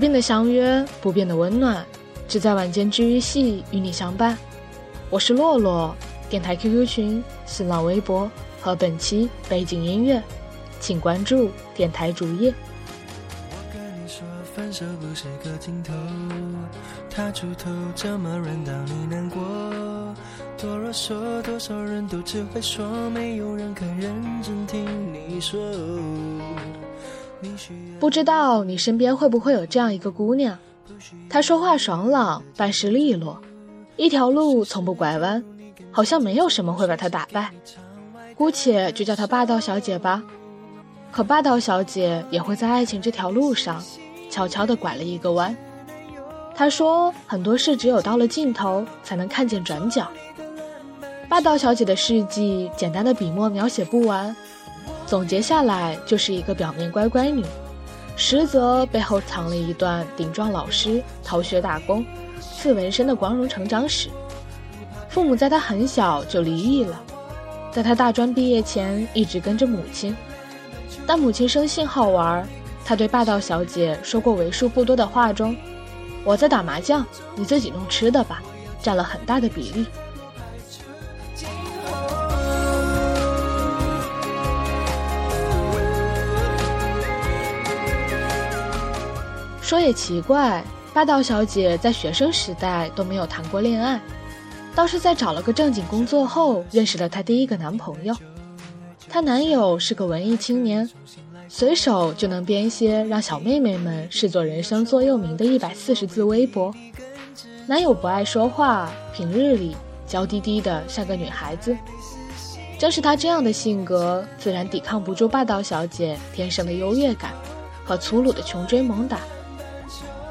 不变的相约，不变的温暖，只在晚间治愈系与你相伴。我是洛洛，电台 QQ 群、新浪微博和本期背景音乐，请关注电台主页。我跟你说，分手不是个尽头，他出头这么软，当你难过，多啰嗦，多少人都只会说，没有人肯认真听你说。不知道你身边会不会有这样一个姑娘，她说话爽朗，办事利落，一条路从不拐弯，好像没有什么会把她打败。姑且就叫她霸道小姐吧。可霸道小姐也会在爱情这条路上，悄悄地拐了一个弯。她说很多事只有到了尽头，才能看见转角。霸道小姐的事迹，简单的笔墨描写不完。总结下来就是一个表面乖乖女，实则背后藏了一段顶撞老师、逃学打工、刺纹身的光荣成长史。父母在她很小就离异了，在她大专毕业前一直跟着母亲，但母亲生性好玩，她对霸道小姐说过为数不多的话中，我在打麻将，你自己弄吃的吧，占了很大的比例。说也奇怪，霸道小姐在学生时代都没有谈过恋爱，倒是在找了个正经工作后认识了她第一个男朋友。她男友是个文艺青年，随手就能编些让小妹妹们视作人生座右铭的一百四十字微博。男友不爱说话，平日里娇滴滴的像个女孩子。正是他这样的性格，自然抵抗不住霸道小姐天生的优越感和粗鲁的穷追猛打。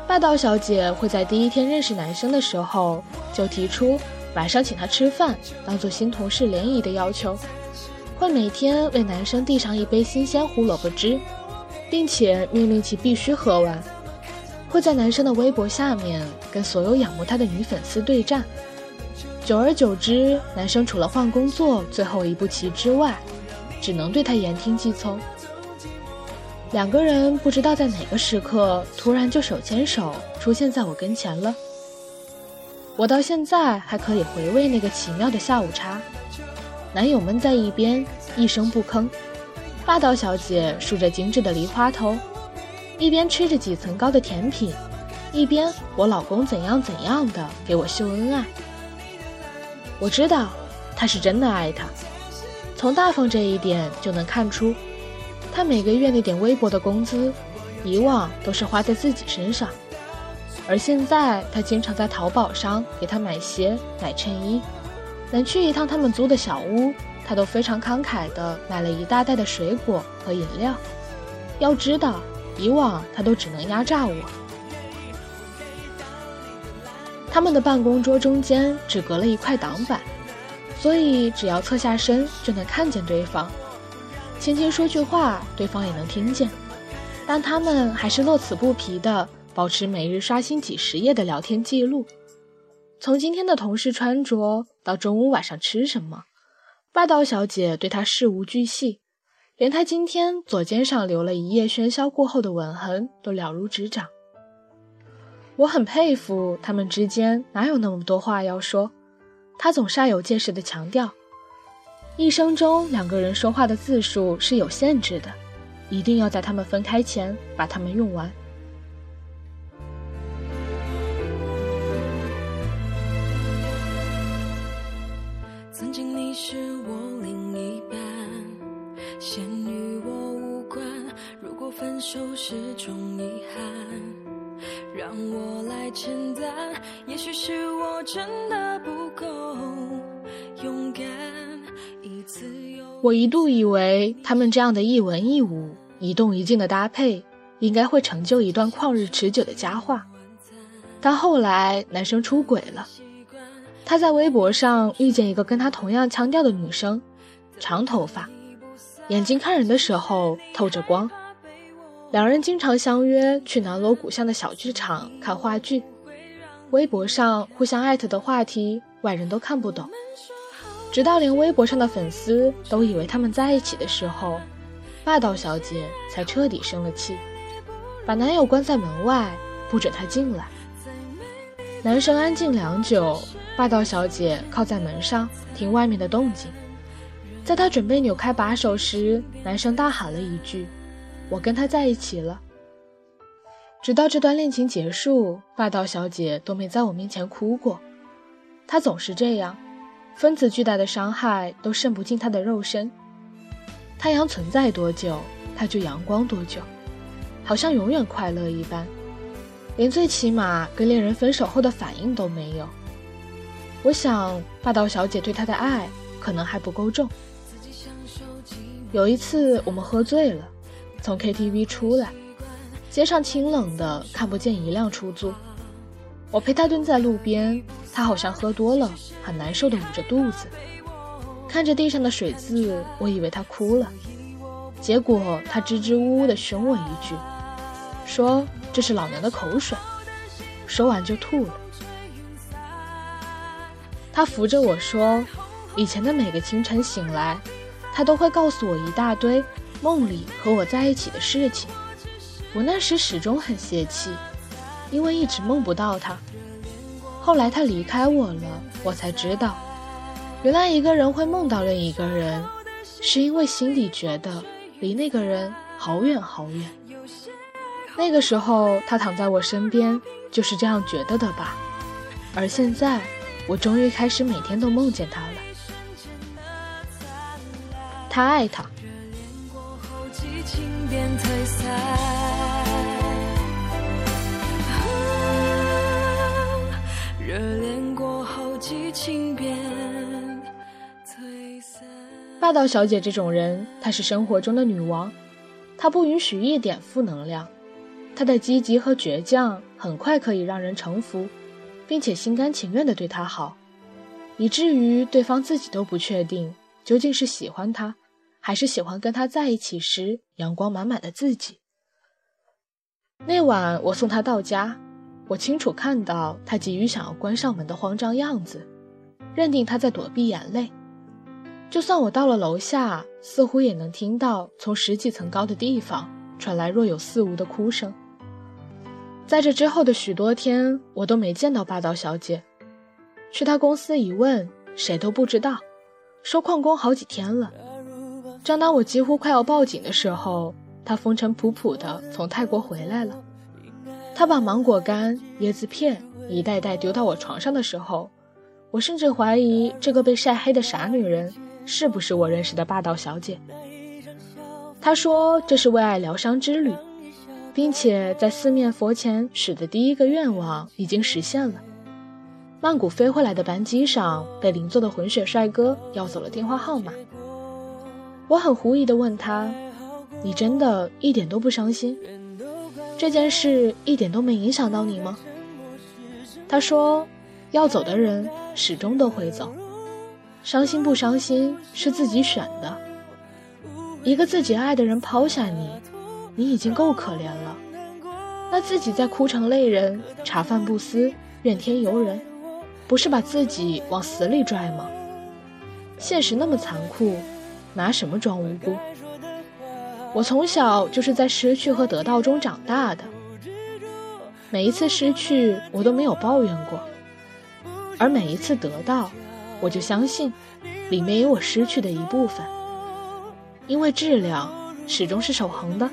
霸道小姐会在第一天认识男生的时候就提出晚上请他吃饭，当做新同事联谊的要求，会每天为男生递上一杯新鲜胡萝卜汁，并且命令其必须喝完，会在男生的微博下面跟所有仰慕他的女粉丝对战，久而久之，男生除了换工作最后一步棋之外，只能对他言听计从。两个人不知道在哪个时刻，突然就手牵手出现在我跟前了。我到现在还可以回味那个奇妙的下午茶。男友闷在一边，一声不吭。霸道小姐梳着精致的梨花头，一边吃着几层高的甜品，一边我老公怎样怎样的给我秀恩爱。我知道，他是真的爱她，从大方这一点就能看出。他每个月那点微薄的工资，以往都是花在自己身上，而现在他经常在淘宝上给他买鞋、买衬衣，能去一趟他们租的小屋，他都非常慷慨地买了一大袋的水果和饮料。要知道，以往他都只能压榨我。他们的办公桌中间只隔了一块挡板，所以只要侧下身就能看见对方。轻轻说句话，对方也能听见，但他们还是乐此不疲的保持每日刷新几十页的聊天记录。从今天的同事穿着到中午晚上吃什么，霸道小姐对他事无巨细，连他今天左肩上留了一夜喧嚣过后的吻痕都了如指掌。我很佩服他们之间哪有那么多话要说，他总煞有介事的强调。一生中两个人说话的字数是有限制的，一定要在他们分开前把它们用完。曾经你是我另一半，现与我无关。如果分手是种遗憾，让我来承担。也许是我真的不够我一度以为他们这样的一文一武、一动一静的搭配，应该会成就一段旷日持久的佳话。但后来男生出轨了，他在微博上遇见一个跟他同样腔调的女生，长头发，眼睛看人的时候透着光。两人经常相约去南锣鼓巷的小剧场看话剧，微博上互相艾特的话题，外人都看不懂。直到连微博上的粉丝都以为他们在一起的时候，霸道小姐才彻底生了气，把男友关在门外，不准他进来。男生安静良久，霸道小姐靠在门上听外面的动静。在他准备扭开把手时，男生大喊了一句：“我跟他在一起了。”直到这段恋情结束，霸道小姐都没在我面前哭过。她总是这样，分子巨大的伤害都渗不进他的肉身。太阳存在多久，他就阳光多久，好像永远快乐一般。连最起码跟恋人分手后的反应都没有。我想，霸道小姐对他的爱可能还不够重。有一次，我们喝醉了，从 KTV 出来，街上清冷的，看不见一辆出租。我陪他蹲在路边，他好像喝多了，很难受的捂着肚子，看着地上的水渍，我以为他哭了，结果他支支吾吾的凶我一句，说。这是老娘的口水，说完就吐了。他扶着我说：“以前的每个清晨醒来，他都会告诉我一大堆梦里和我在一起的事情。我那时始终很泄气，因为一直梦不到他。后来他离开我了，我才知道，原来一个人会梦到另一个人，是因为心里觉得离那个人好远好远。”那个时候，他躺在我身边，就是这样觉得的吧。而现在，我终于开始每天都梦见他了。他爱他。霸道小姐这种人，她是生活中的女王，她不允许一点负能量。她的积极和倔强很快可以让人臣服，并且心甘情愿地对她好，以至于对方自己都不确定究竟是喜欢他，还是喜欢跟他在一起时阳光满满的自己。那晚我送他到家，我清楚看到他急于想要关上门的慌张样子，认定他在躲避眼泪。就算我到了楼下，似乎也能听到从十几层高的地方传来若有似无的哭声。在这之后的许多天，我都没见到霸道小姐。去她公司一问，谁都不知道，说旷工好几天了。正当我几乎快要报警的时候，她风尘仆仆地从泰国回来了。她把芒果干、椰子片一袋袋丢到我床上的时候，我甚至怀疑这个被晒黑的傻女人是不是我认识的霸道小姐。她说这是为爱疗伤之旅。并且在四面佛前许的第一个愿望已经实现了。曼谷飞回来的班机上，被邻座的混血帅哥要走了电话号码。我很狐疑地问他：“你真的一点都不伤心？这件事一点都没影响到你吗？”他说：“要走的人始终都会走，伤心不伤心是自己选的。一个自己爱的人抛下你。”你已经够可怜了，那自己再哭成泪人，茶饭不思，怨天尤人，不是把自己往死里拽吗？现实那么残酷，拿什么装无辜？我从小就是在失去和得到中长大的，每一次失去我都没有抱怨过，而每一次得到，我就相信里面有我失去的一部分，因为质量始终是守恒的。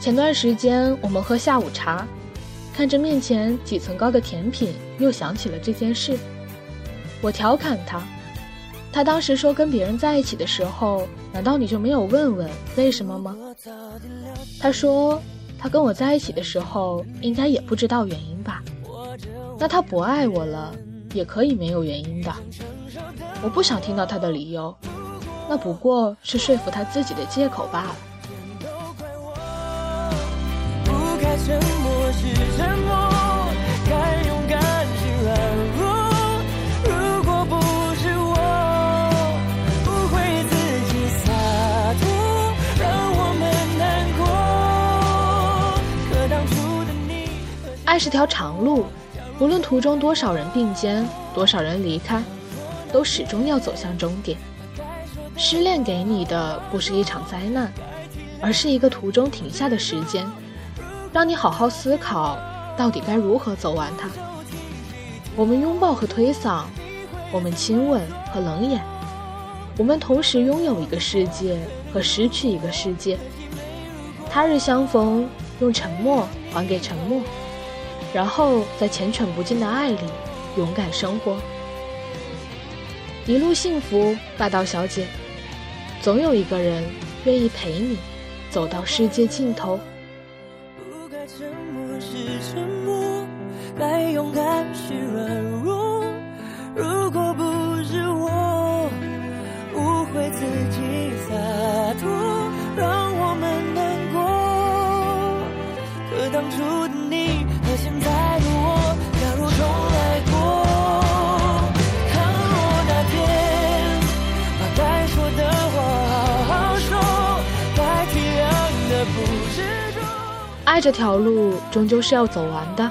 前段时间我们喝下午茶，看着面前几层高的甜品，又想起了这件事。我调侃他，他当时说跟别人在一起的时候，难道你就没有问问为什么吗？他说他跟我在一起的时候，应该也不知道原因吧？那他不爱我了，也可以没有原因的。我不想听到他的理由，那不过是说服他自己的借口罢了。沉默是沉默，该勇敢是软弱。如果不是我，不会自己洒脱，让我们难过。可当初的你，爱是条长路，无论途中多少人并肩，多少人离开，都始终要走向终点。失恋给你的不是一场灾难，而是一个途中停下的时间。让你好好思考到底该如何走完它。我们拥抱和推搡，我们亲吻和冷眼，我们同时拥有一个世界和失去一个世界。他日相逢，用沉默还给沉默，然后在缱绻不尽的爱里勇敢生活。一路幸福，霸道小姐。总有一个人愿意陪你走到世界尽头。该勇敢是软弱。如果不是我误会自己洒脱，让我们难过。可当初的你和现在的我，假如重来过，倘若那天把该说的话好好说，该体谅的不执着。爱这条路终究是要走完的，